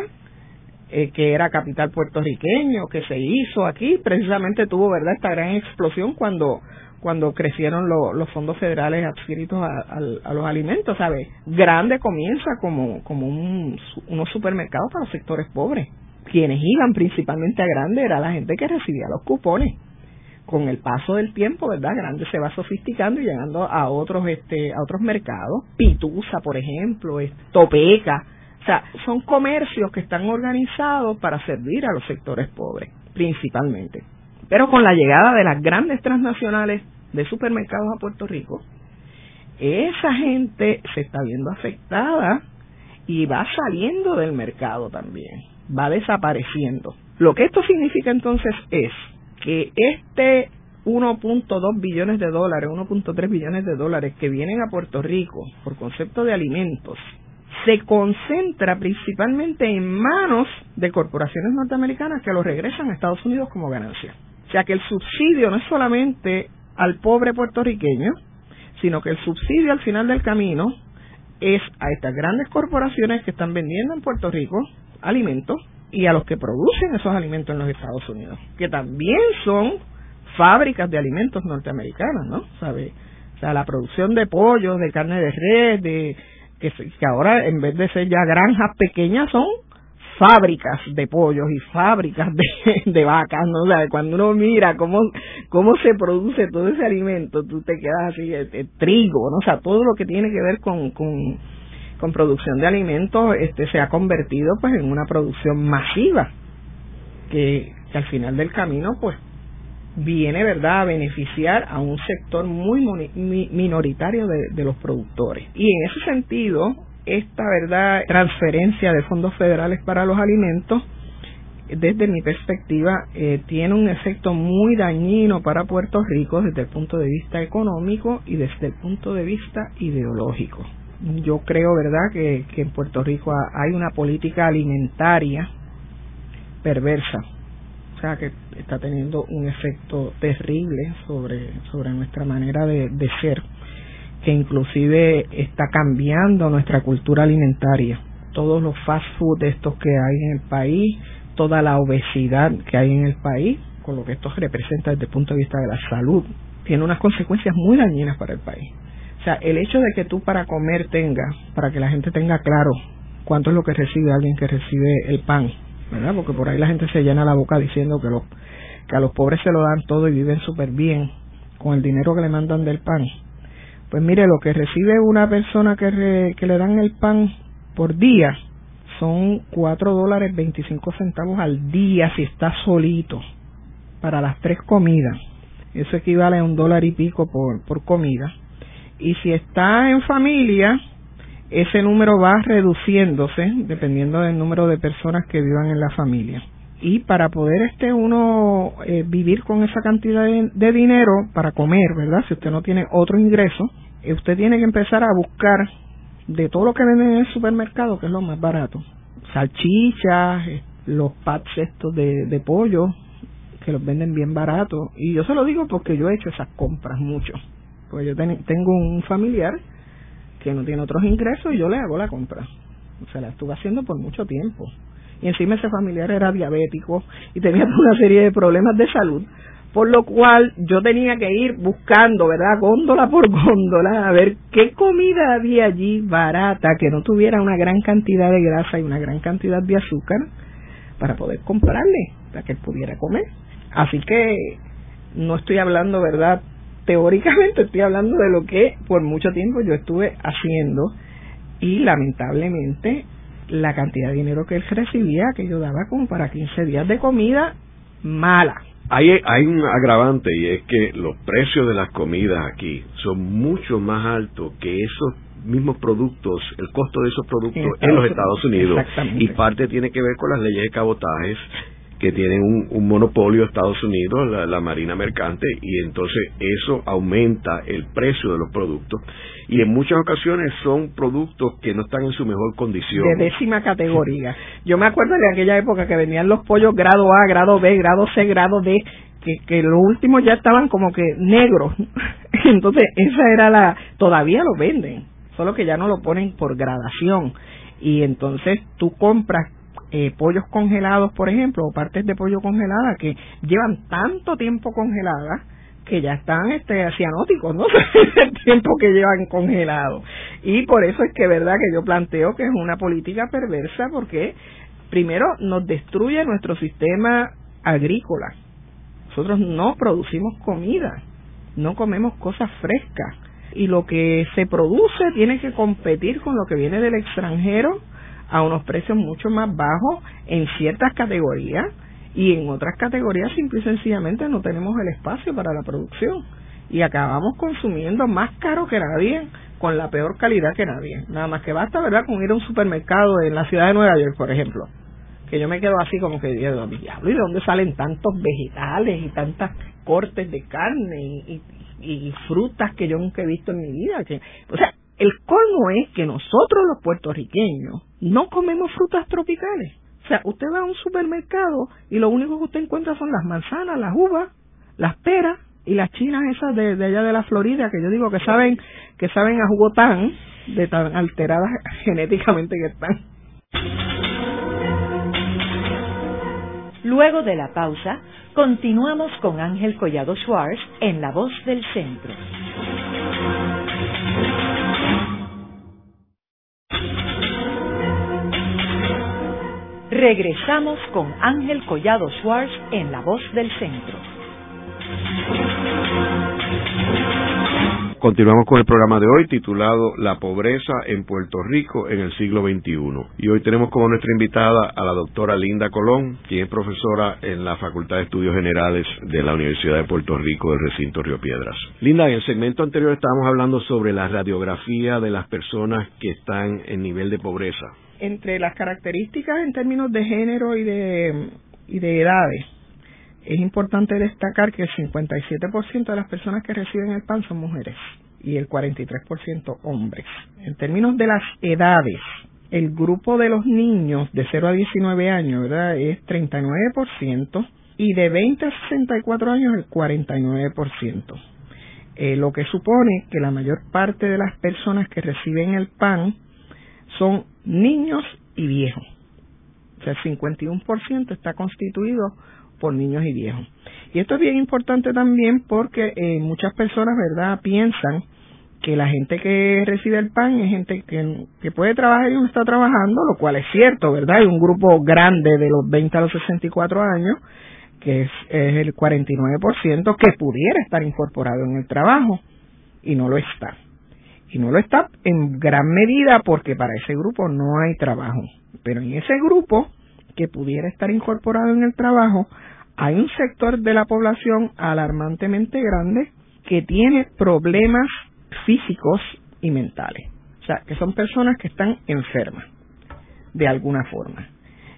eh, que era capital puertorriqueño que se hizo aquí precisamente tuvo verdad esta gran explosión cuando cuando crecieron los fondos federales adscritos a, los alimentos sabes Grande comienza como como un, unos supermercados para los sectores pobres. Quienes iban principalmente a Grande era la gente que recibía los cupones con el paso del tiempo, ¿verdad? Grande se va sofisticando y llegando a otros este a otros mercados, Pitusa, por ejemplo, Topeca, o sea, son comercios que están organizados para servir a los sectores pobres, principalmente. Pero con la llegada de las grandes transnacionales de supermercados a Puerto Rico, esa gente se está viendo afectada y va saliendo del mercado también, va desapareciendo. Lo que esto significa entonces es que este 1.2 billones de dólares, 1.3 billones de dólares que vienen a Puerto Rico por concepto de alimentos, se concentra principalmente en manos de corporaciones norteamericanas que lo regresan a Estados Unidos como ganancia. O sea que el subsidio no es solamente al pobre puertorriqueño, sino que el subsidio al final del camino es a estas grandes corporaciones que están vendiendo en Puerto Rico alimentos y a los que producen esos alimentos en los Estados Unidos, que también son fábricas de alimentos norteamericanas, ¿no? ¿Sabe? O sea, la producción de pollos, de carne de res, de que, que ahora en vez de ser ya granjas pequeñas son fábricas de pollos y fábricas de, de vacas, ¿no? O sea, cuando uno mira cómo, cómo se produce todo ese alimento, tú te quedas así, el, el trigo, ¿no? O sea, todo lo que tiene que ver con, con con producción de alimentos este se ha convertido pues en una producción masiva que, al final del camino pues viene verdad a beneficiar a un sector muy minoritario de, de los productores. Y en ese sentido esta verdad transferencia de fondos federales para los alimentos desde mi perspectiva, eh, tiene un efecto muy dañino para Puerto Rico desde el punto de vista económico y desde el punto de vista ideológico yo creo, ¿verdad?, que, en Puerto Rico hay una política alimentaria perversa o sea que está teniendo un efecto terrible sobre, sobre nuestra manera de, de ser, que inclusive está cambiando nuestra cultura alimentaria. Todos los fast food estos que hay en el país, toda la obesidad que hay en el país, con lo que esto representa desde el punto de vista de la salud, tiene unas consecuencias muy dañinas para el país. O sea, el hecho de que tú para comer tengas, para que la gente tenga claro cuánto es lo que recibe alguien que recibe el pan, ¿verdad? Porque por ahí la gente se llena la boca diciendo que, que a los pobres se lo dan todo y viven súper bien con el dinero que le mandan del pan. Pues mire, lo que recibe una persona que, que le dan el pan por día son cuatro dólares veinticinco centavos al día si está solito para las tres comidas. Eso equivale a un dólar y pico por, por comida. Y si está en familia, ese número va reduciéndose dependiendo del número de personas que vivan en la familia. Y para poder este uno eh, vivir con esa cantidad de, dinero para comer, ¿verdad? Si usted no tiene otro ingreso, eh, usted tiene que empezar a buscar de todo lo que venden en el supermercado, que es lo más barato. Salchichas, eh, los packs estos de, de pollo, que los venden bien baratos. Y yo se lo digo porque yo he hecho esas compras mucho. Pues yo tengo un familiar que no tiene otros ingresos y yo le hago la compra. O sea, la estuve haciendo por mucho tiempo. Y encima ese familiar era diabético y tenía una serie de problemas de salud, por lo cual yo tenía que ir buscando, ¿verdad? Góndola por góndola, a ver qué comida había allí barata, que no tuviera una gran cantidad de grasa y una gran cantidad de azúcar, para poder comprarle, para que él pudiera comer. Así que no estoy hablando, ¿verdad? Teóricamente estoy hablando de lo que por mucho tiempo yo estuve haciendo y lamentablemente la cantidad de dinero que él recibía, que yo daba como para 15 días de comida mala. Hay, hay un agravante y es que los precios de las comidas aquí son mucho más altos que esos mismos productos, el costo de esos productos en, los Estados Unidos. Y parte tiene que ver con las leyes de cabotajes que tienen un, monopolio Estados Unidos, la, Marina Mercante, y entonces eso aumenta el precio de los productos. Y en muchas ocasiones son productos que no están en su mejor condición. De décima categoría. Yo me acuerdo de aquella época que venían los pollos grado A, grado B, grado C, grado D, que, que los últimos ya estaban como que negros. Entonces, esa era la. Todavía lo venden, solo que ya no lo ponen por gradación. Y entonces tú compras eh, pollos congelados, por ejemplo, o partes de pollo congelada que llevan tanto tiempo congeladas que ya están este cianóticos, ¿no? el tiempo que llevan congelado. Y por eso es que verdad que yo planteo que es una política perversa porque primero nos destruye nuestro sistema agrícola. Nosotros no producimos comida, no comemos cosas frescas y lo que se produce tiene que competir con lo que viene del extranjero a unos precios mucho más bajos en ciertas categorías y en otras categorías simple y sencillamente no tenemos el espacio para la producción y acabamos consumiendo más caro que nadie con la peor calidad que nadie. Nada más que basta, ¿verdad?, con ir a un supermercado en la ciudad de Nueva York, por ejemplo, que yo me quedo así como que, diablo, ¿y de dónde salen tantos vegetales y tantas cortes de carne y, y, frutas que yo nunca he visto en mi vida? Que, o sea, el colmo es que nosotros los puertorriqueños no comemos frutas tropicales. O sea, usted va a un supermercado y lo único que usted encuentra son las manzanas, las uvas, las peras y las chinas esas de, allá de la Florida que yo digo que saben que saben a jugo tan de tan alteradas genéticamente que están. Luego de la pausa, continuamos con Ángel Collado Schwartz en La Voz del Centro. Regresamos con Ángel Collado Schwartz en La Voz del Centro. Continuamos con el programa de hoy titulado La pobreza en Puerto Rico en el siglo XXI. Y hoy tenemos como nuestra invitada a la doctora Linda Colón, quien es profesora en la Facultad de Estudios Generales de la Universidad de Puerto Rico del recinto Río Piedras. Linda, en el segmento anterior estábamos hablando sobre la radiografía de las personas que están en nivel de pobreza entre las características en términos de género y de, y de edades, es importante destacar que el 57% de las personas que reciben el PAN son mujeres y el 43% hombres. En términos de las edades, el grupo de los niños de 0 a 19 años ¿verdad? es 39% y de 20 a 64 años el 49%. Eh, lo que supone que la mayor parte de las personas que reciben el PAN son niños y viejos. O sea, el 51% está constituido por niños y viejos. Y esto es bien importante también porque eh, muchas personas, ¿verdad?, piensan que la gente que recibe el PAN es gente que, puede trabajar y no está trabajando, lo cual es cierto, ¿verdad? Hay un grupo grande de los 20 a los 64 años, que es, es el 49%, que pudiera estar incorporado en el trabajo y no lo está. Y no lo está en gran medida porque para ese grupo no hay trabajo. Pero en ese grupo que pudiera estar incorporado en el trabajo, hay un sector de la población alarmantemente grande que tiene problemas físicos y mentales. O sea, que son personas que están enfermas de alguna forma.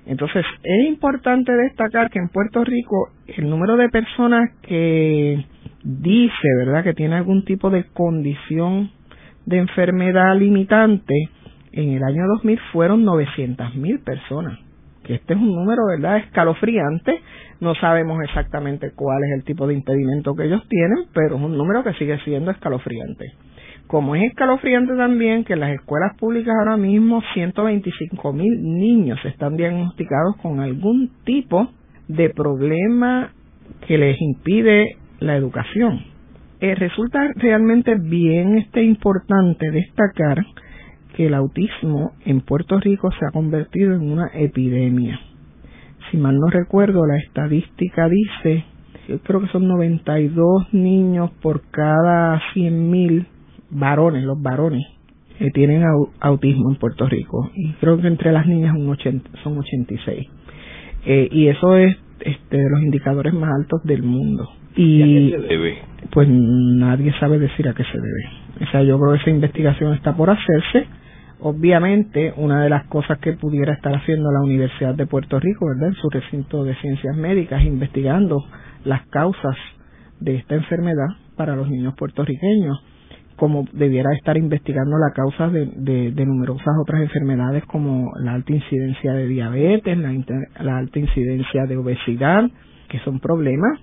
Entonces, es importante destacar que en Puerto Rico el número de personas que dice, ¿verdad?, que tiene algún tipo de condición de enfermedad limitante, en el año 2000 fueron 900 mil personas. Que este es un número, ¿verdad?, escalofriante. No sabemos exactamente cuál es el tipo de impedimento que ellos tienen, pero es un número que sigue siendo escalofriante. Como es escalofriante también que en las escuelas públicas ahora mismo 125 mil niños están diagnosticados con algún tipo de problema que les impide la educación. Eh, resulta realmente bien este importante destacar que el autismo en Puerto Rico se ha convertido en una epidemia. Si mal no recuerdo, la estadística dice, yo creo que son 92 niños por cada 100 mil varones, los varones, que tienen autismo en Puerto Rico. Y creo que entre las niñas un son 86. Eh, y eso es este, de los indicadores más altos del mundo. Y, a qué se debe? Pues nadie sabe decir a qué se debe. O sea, yo creo que esa investigación está por hacerse. Obviamente, una de las cosas que pudiera estar haciendo la Universidad de Puerto Rico, ¿verdad? En su recinto de ciencias médicas, investigando las causas de esta enfermedad para los niños puertorriqueños como debiera estar investigando la causa de, de, numerosas otras enfermedades como la alta incidencia de diabetes, la, la alta incidencia de obesidad, que son problemas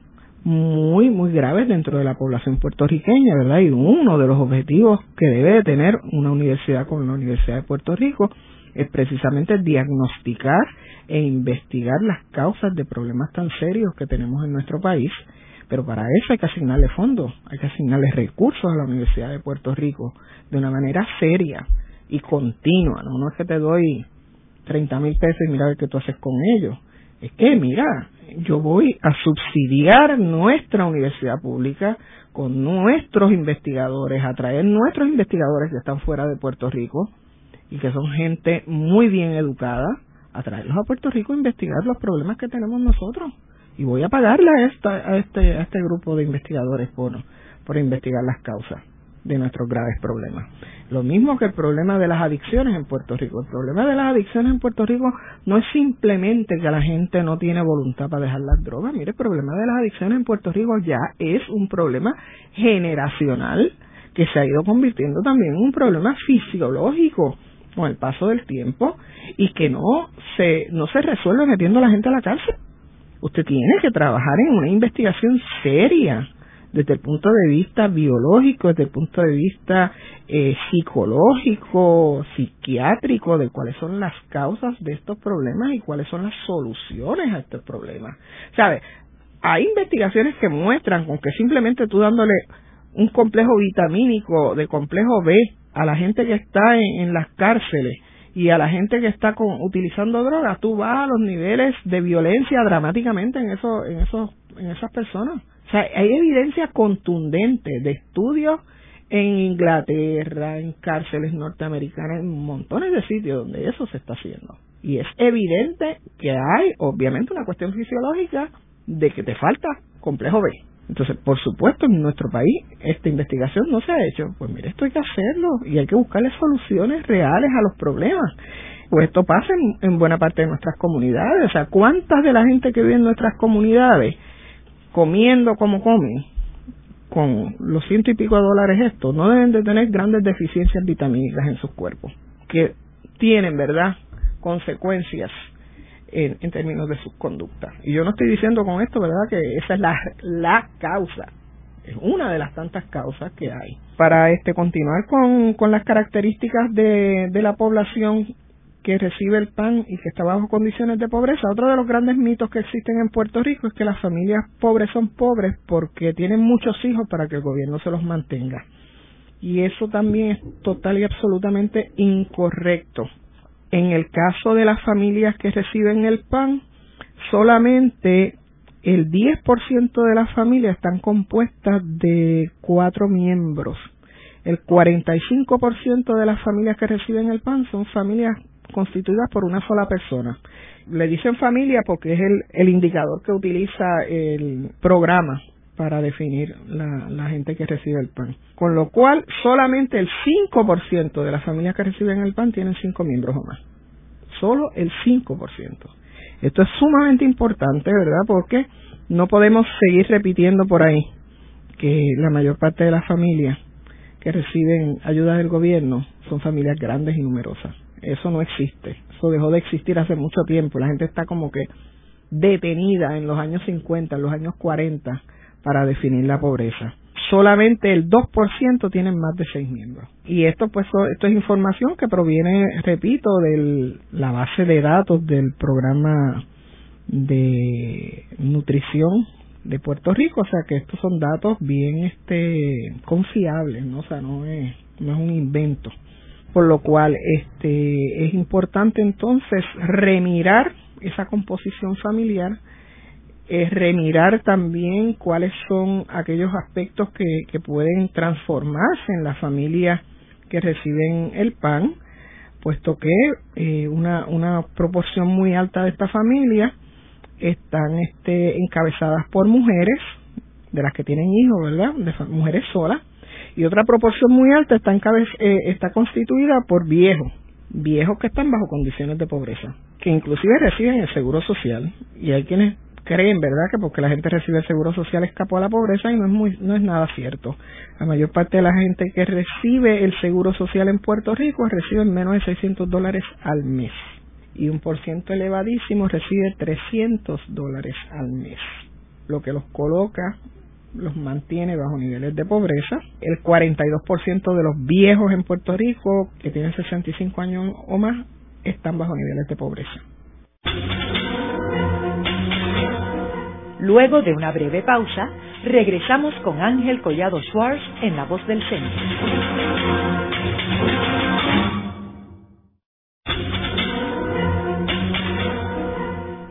muy, muy graves dentro de la población puertorriqueña, ¿verdad? Y uno de los objetivos que debe de tener una universidad como la Universidad de Puerto Rico es precisamente diagnosticar e investigar las causas de problemas tan serios que tenemos en nuestro país pero para eso hay que asignarle fondos, hay que asignarle recursos a la Universidad de Puerto Rico de una manera seria y continua. No, no es que te doy 30 mil pesos y mira a ver qué tú haces con ellos. Es que, mira, yo voy a subsidiar nuestra universidad pública con nuestros investigadores, a traer nuestros investigadores que están fuera de Puerto Rico y que son gente muy bien educada, a traerlos a Puerto Rico a investigar los problemas que tenemos nosotros. Y voy a pagarle a, esta, a, este, a este grupo de investigadores por, por investigar las causas de nuestros graves problemas. Lo mismo que el problema de las adicciones en Puerto Rico. El problema de las adicciones en Puerto Rico no es simplemente que la gente no tiene voluntad para dejar las drogas. Mire, el problema de las adicciones en Puerto Rico ya es un problema generacional que se ha ido convirtiendo también en un problema fisiológico con el paso del tiempo y que no se, no se resuelve metiendo a la gente a la cárcel usted tiene que trabajar en una investigación seria desde el punto de vista biológico, desde el punto de vista eh, psicológico, psiquiátrico, de cuáles son las causas de estos problemas y cuáles son las soluciones a estos problemas. ¿Sabe? Hay investigaciones que muestran con que simplemente tú dándole un complejo vitamínico de complejo B a la gente que está en las cárceles y a la gente que está con, utilizando drogas, tú vas a los niveles de violencia dramáticamente en, eso, en, esos, en esas personas. O sea, hay evidencia contundente de estudios en Inglaterra, en cárceles norteamericanas, en montones de sitios donde eso se está haciendo. Y es evidente que hay, obviamente, una cuestión fisiológica de que te falta complejo B. Entonces, por supuesto, en nuestro país esta investigación no se ha hecho. Pues mire, esto hay que hacerlo y hay que buscarle soluciones reales a los problemas. Pues esto pasa en, buena parte de nuestras comunidades. O sea, ¿cuántas de la gente que vive en nuestras comunidades comiendo como comen, con los ciento y pico de dólares esto, no deben de tener grandes deficiencias vitamínicas en sus cuerpos, que tienen, ¿verdad?, consecuencias en, en, términos de sus conductas. Y yo no estoy diciendo con esto, ¿verdad?, que esa es la, la causa, es una de las tantas causas que hay. Para este continuar con, con las características de, de la población que recibe el PAN y que está bajo condiciones de pobreza. Otro de los grandes mitos que existen en Puerto Rico es que las familias pobres son pobres porque tienen muchos hijos para que el gobierno se los mantenga. Y eso también es total y absolutamente incorrecto. En el caso de las familias que reciben el PAN, solamente el 10% de las familias están compuestas de cuatro miembros. El 45% de las familias que reciben el PAN son familias constituidas por una sola persona. Le dicen familia porque es el, el indicador que utiliza el programa para definir la, la, gente que recibe el PAN. Con lo cual, solamente el 5% de las familias que reciben el PAN tienen cinco miembros o más. Solo el 5%. Esto es sumamente importante, ¿verdad? Porque no podemos seguir repitiendo por ahí que la mayor parte de las familias que reciben ayuda del gobierno son familias grandes y numerosas. Eso no existe. Eso dejó de existir hace mucho tiempo. La gente está como que detenida en los años 50, en los años 40 para definir la pobreza. Solamente el 2% tienen más de seis miembros. Y esto pues esto es información que proviene, repito, de la base de datos del programa de nutrición de Puerto Rico, o sea que estos son datos bien este confiables, ¿no? O sea, no es no es un invento por lo cual este es importante entonces remirar esa composición familiar es remirar también cuáles son aquellos aspectos que, que pueden transformarse en las familias que reciben el PAN, puesto que eh, una, una proporción muy alta de esta familia están este, encabezadas por mujeres, de las que tienen hijos, ¿verdad? De mujeres solas, y otra proporción muy alta está, eh, está constituida por viejos, viejos que están bajo condiciones de pobreza, que inclusive reciben el seguro social y hay quienes creen, ¿verdad?, que porque la gente recibe el seguro social escapó a la pobreza y no es muy, no es nada cierto. La mayor parte de la gente que recibe el seguro social en Puerto Rico recibe menos de 600 dólares al mes y un por elevadísimo recibe 300 dólares al mes, lo que los coloca los mantiene bajo niveles de pobreza. El 42% de los viejos en Puerto Rico que tienen 65 años o más están bajo niveles de pobreza. Luego de una breve pausa, regresamos con Ángel Collado Schwartz en La Voz del Centro.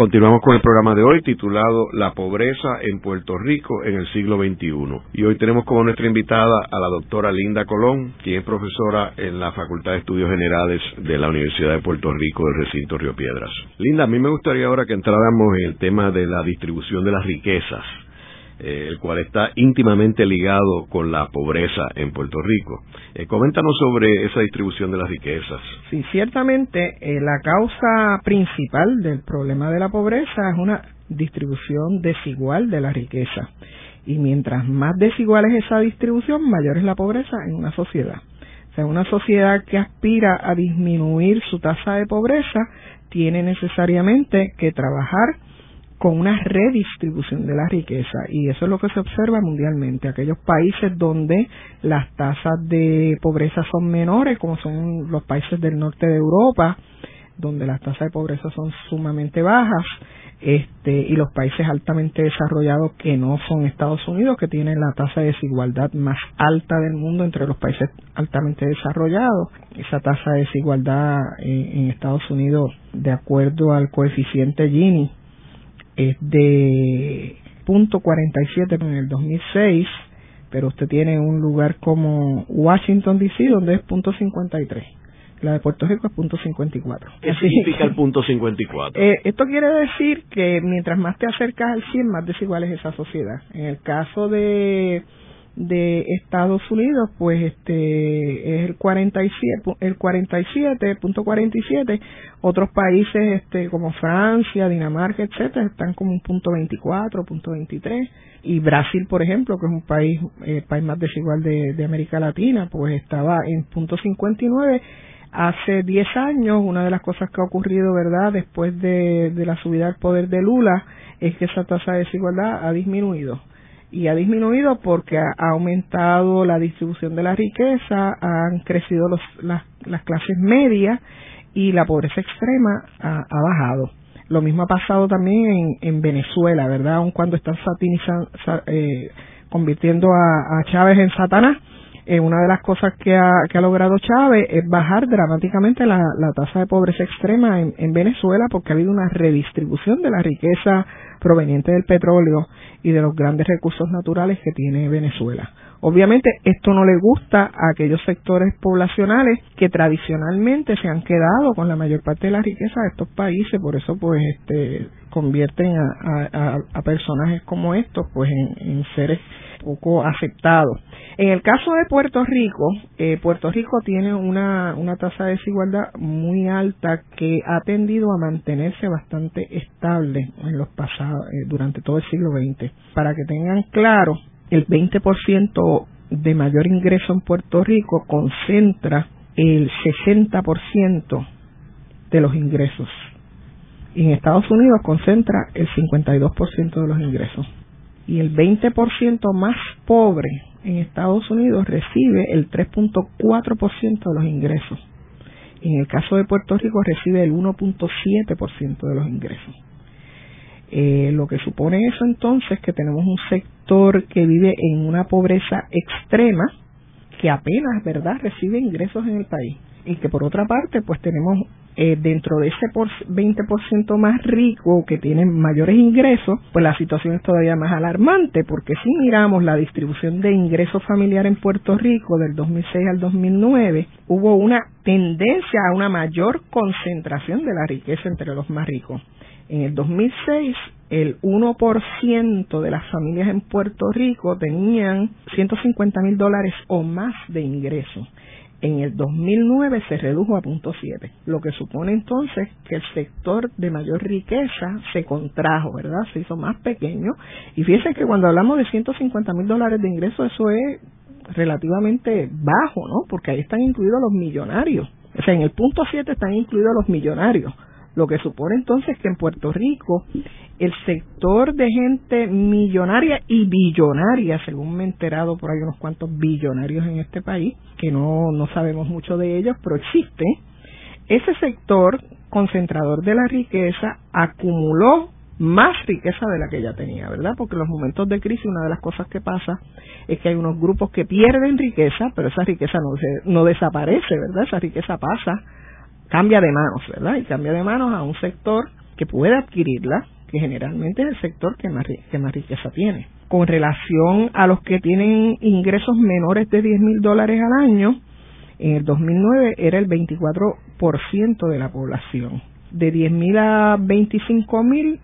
Continuamos con el programa de hoy titulado La pobreza en Puerto Rico en el siglo XXI. Y hoy tenemos como nuestra invitada a la doctora Linda Colón, quien es profesora en la Facultad de Estudios Generales de la Universidad de Puerto Rico del recinto Río Piedras. Linda, a mí me gustaría ahora que entráramos en el tema de la distribución de las riquezas. Eh, el cual está íntimamente ligado con la pobreza en Puerto Rico. Eh, coméntanos sobre esa distribución de las riquezas. Sí, ciertamente eh, la causa principal del problema de la pobreza es una distribución desigual de la riqueza. Y mientras más desigual es esa distribución, mayor es la pobreza en una sociedad. O sea, una sociedad que aspira a disminuir su tasa de pobreza tiene necesariamente que trabajar con una redistribución de la riqueza y eso es lo que se observa mundialmente. Aquellos países donde las tasas de pobreza son menores, como son los países del norte de Europa, donde las tasas de pobreza son sumamente bajas, este, y los países altamente desarrollados que no son Estados Unidos, que tienen la tasa de desigualdad más alta del mundo entre los países altamente desarrollados. Esa tasa de desigualdad en, en Estados Unidos, de acuerdo al coeficiente Gini, es de punto 47 en el 2006, pero usted tiene un lugar como Washington DC donde es punto 53. La de Puerto Rico es punto 54. ¿Qué significa el punto 54? Eh, esto quiere decir que mientras más te acercas al 100, más desigual es esa sociedad. En el caso de de Estados Unidos pues este es el 47 el 47.47 otros países este como Francia Dinamarca etcétera están como un punto 24 punto 23 y Brasil por ejemplo que es un país eh, país más desigual de, de América Latina pues estaba en punto 59 hace 10 años una de las cosas que ha ocurrido verdad después de, de la subida al poder de Lula es que esa tasa de desigualdad ha disminuido y ha disminuido porque ha aumentado la distribución de la riqueza, han crecido los, las, las clases medias y la pobreza extrema ha, bajado. Lo mismo ha pasado también en, en Venezuela, ¿verdad? Aun cuando están satinizando, eh, convirtiendo a, a Chávez en Satanás, eh, una de las cosas que ha, que ha logrado Chávez es bajar dramáticamente la, tasa de pobreza extrema en, en Venezuela porque ha habido una redistribución de la riqueza proveniente del petróleo y de los grandes recursos naturales que tiene Venezuela. Obviamente esto no le gusta a aquellos sectores poblacionales que tradicionalmente se han quedado con la mayor parte de la riqueza de estos países, por eso pues este convierten a, a, personajes como estos pues en seres poco aceptados. En el caso de Puerto Rico, eh, Puerto Rico tiene una, una tasa de desigualdad muy alta que ha tendido a mantenerse bastante estable en los pasados, eh, durante todo el siglo XX. Para que tengan claro, el 20% de mayor ingreso en Puerto Rico concentra el 60% de los ingresos. Y en Estados Unidos concentra el 52% de los ingresos. Y el 20% más pobre en Estados Unidos recibe el 3.4% de los ingresos. En el caso de Puerto Rico recibe el 1.7% de los ingresos. Eh, lo que supone eso entonces que tenemos un sector que vive en una pobreza extrema que apenas, ¿verdad?, recibe ingresos en el país. Y que por otra parte, pues tenemos eh, dentro de ese por 20% más rico que tienen mayores ingresos, pues la situación es todavía más alarmante, porque si miramos la distribución de ingresos familiar en Puerto Rico del 2006 al 2009, hubo una tendencia a una mayor concentración de la riqueza entre los más ricos. En el 2006, el 1% de las familias en Puerto Rico tenían 150 mil dólares o más de ingresos en el 2009 se redujo a 0.7, lo que supone entonces que el sector de mayor riqueza se contrajo, ¿verdad? Se hizo más pequeño. Y fíjense que cuando hablamos de 150 mil dólares de ingreso, eso es relativamente bajo, ¿no? Porque ahí están incluidos los millonarios. O sea, en el punto 7 están incluidos los millonarios. Lo que supone entonces que en Puerto Rico el sector de gente millonaria y billonaria, según me he enterado por ahí unos cuantos billonarios en este país, que no, no sabemos mucho de ellos, pero existe, ese sector concentrador de la riqueza acumuló más riqueza de la que ya tenía, ¿verdad? Porque en los momentos de crisis una de las cosas que pasa es que hay unos grupos que pierden riqueza, pero esa riqueza no, se, no desaparece, ¿verdad? Esa riqueza pasa, cambia de manos, ¿verdad? Y cambia de manos a un sector que puede adquirirla, que generalmente es el sector que más, que más riqueza tiene. Con relación a los que tienen ingresos menores de 10 mil dólares al año, en el 2009 era el 24% de la población. De 10 mil a 25 mil,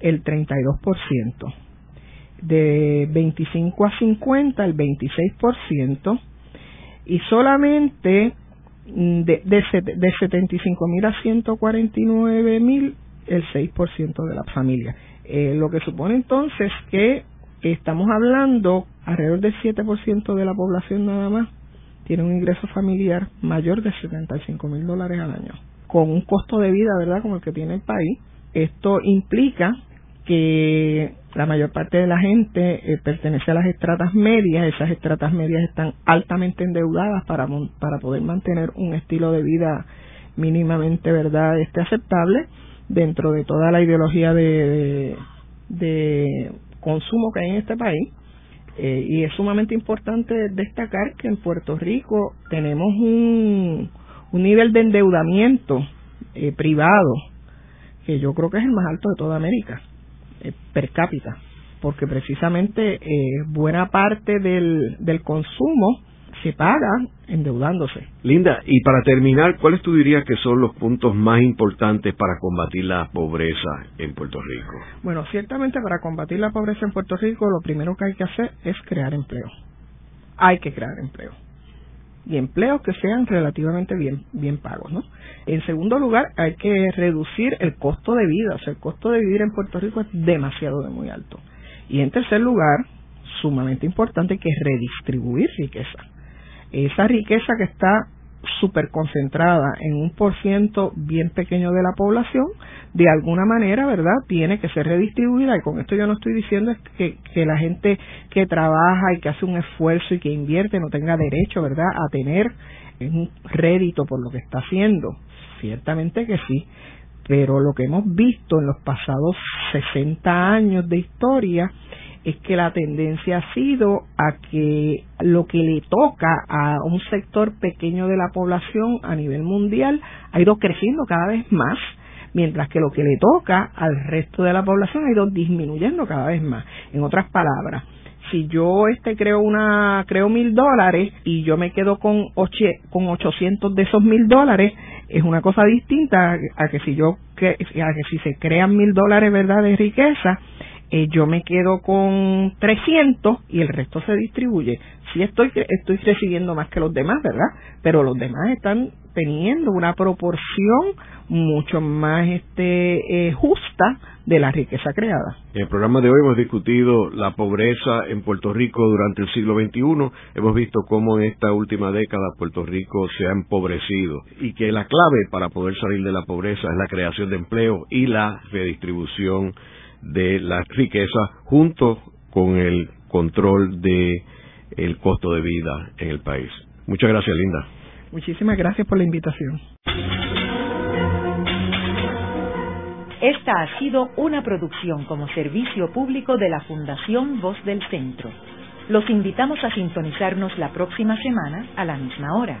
el 32%. De 25 a 50, el 26%. Y solamente de, de, de 75 mil a 149 mil, el 6% de la familia. Eh, lo que supone entonces que estamos hablando alrededor del 7% de la población nada más tiene un ingreso familiar mayor de 75 mil dólares al año, con un costo de vida, ¿verdad?, como el que tiene el país. Esto implica que la mayor parte de la gente eh, pertenece a las estratas medias, esas estratas medias están altamente endeudadas para, para poder mantener un estilo de vida mínimamente, ¿verdad?, este aceptable dentro de toda la ideología de, de, consumo que hay en este país. Eh, y es sumamente importante destacar que en Puerto Rico tenemos un, un nivel de endeudamiento eh, privado que yo creo que es el más alto de toda América, eh, per cápita, porque precisamente buena parte del, del consumo se paga endeudándose. Linda, y para terminar, ¿cuáles tú dirías que son los puntos más importantes para combatir la pobreza en Puerto Rico? Bueno, ciertamente para combatir la pobreza en Puerto Rico lo primero que hay que hacer es crear empleo. hay que crear empleo y empleos que sean relativamente bien, bien pagos, ¿no? En segundo lugar, hay que reducir el costo de vida, o sea, el costo de vivir en Puerto Rico es demasiado de muy alto. Y en tercer lugar, sumamente importante, hay que redistribuir riqueza. Esa riqueza que está súper concentrada en un por ciento bien pequeño de la población, de alguna manera, ¿verdad?, tiene que ser redistribuida. Y con esto yo no estoy diciendo que, que la gente que trabaja y que hace un esfuerzo y que invierte no tenga derecho, ¿verdad?, a tener un rédito por lo que está haciendo. Ciertamente que sí, pero lo que hemos visto en los pasados 60 años de historia es que la tendencia ha sido a que lo que le toca a un sector pequeño de la población a nivel mundial ha ido creciendo cada vez más, mientras que lo que le toca al resto de la población ha ido disminuyendo cada vez más. En otras palabras, si yo este creo una creo mil dólares y yo me quedo con ocho, con ochocientos de esos mil dólares es una cosa distinta a que si yo a que si se crean mil dólares verdad de riqueza eh, yo me quedo con 300 y el resto se distribuye. Sí estoy, estoy recibiendo más que los demás, ¿verdad? Pero los demás están teniendo una proporción mucho más este, eh, justa de la riqueza creada. En el programa de hoy hemos discutido la pobreza en Puerto Rico durante el siglo XXI. Hemos visto cómo en esta última década Puerto Rico se ha empobrecido y que la clave para poder salir de la pobreza es la creación de empleo y la redistribución de la riqueza junto con el control de el costo de vida en el país. Muchas gracias, Linda. Muchísimas gracias por la invitación. Esta ha sido una producción como servicio público de la Fundación Voz del Centro. Los invitamos a sintonizarnos la próxima semana a la misma hora.